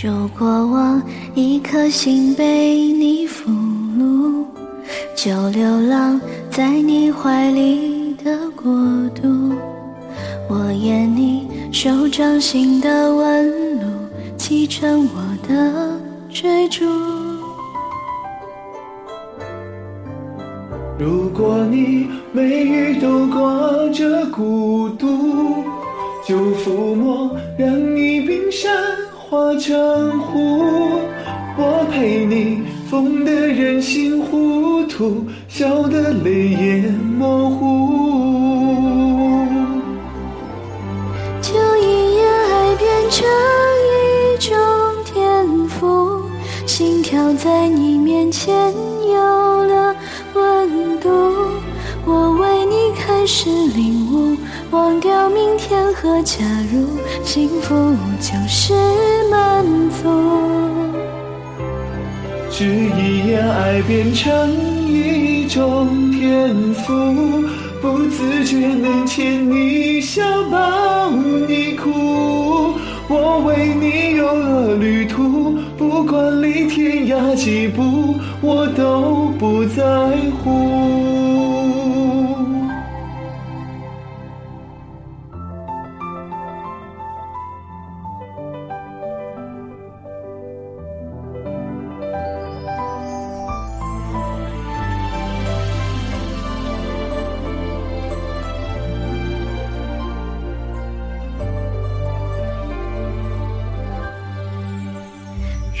如果我一颗心被你俘虏，就流浪在你怀里的国度。我演你手掌心的纹路，启程我的追逐。如果你眉宇都挂着孤独，就抚摸让你冰山。化成湖，我陪你疯得人心糊涂，笑得泪眼模糊。就一眼爱变成一种天赋，心跳在你面前有是领悟，忘掉明天和假如，幸福就是满足。只一眼，爱变成一种天赋，不自觉能牵你笑，抱你哭。我为你有了旅途，不管离天涯几步，我都不在乎。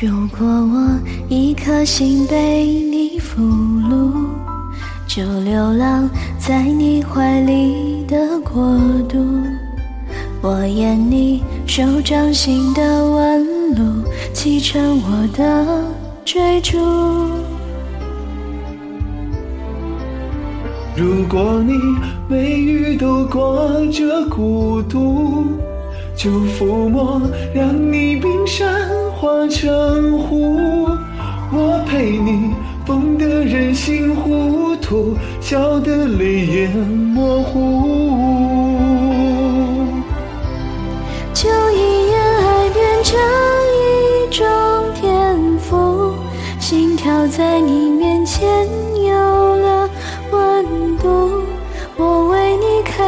如果我一颗心被你俘虏，就流浪在你怀里的国度。我演你手掌心的纹路，启程我的追逐。如果你眉宇都挂着孤独，就抚摸让你冰山。化成湖，我陪你疯得人心糊涂，笑得泪眼模糊。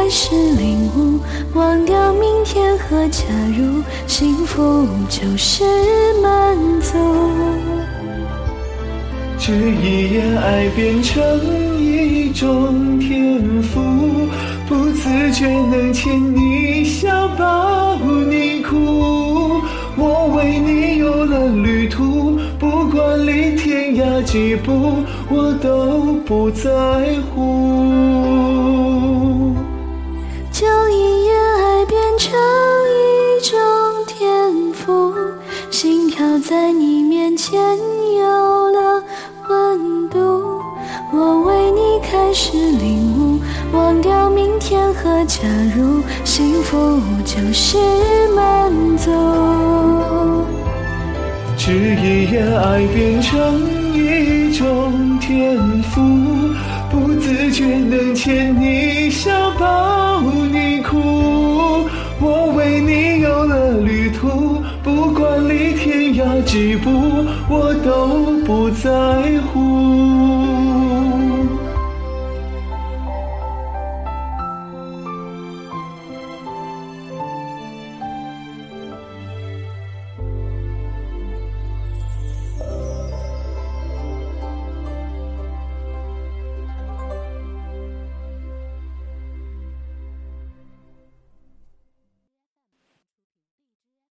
开始领悟，忘掉明天和假如。幸福就是满足，只一眼爱变成一种天赋，不自觉能牵你笑，抱你哭。我为你有了旅途，不管离天涯几步，我都不在乎。就一眼爱变成一种天赋。心跳在你面前有了温度，我为你开始领悟，忘掉明天和假如，幸福就是满足。只一眼，爱变成一种天赋，不自觉能牵你笑，抱几步，我都不在乎。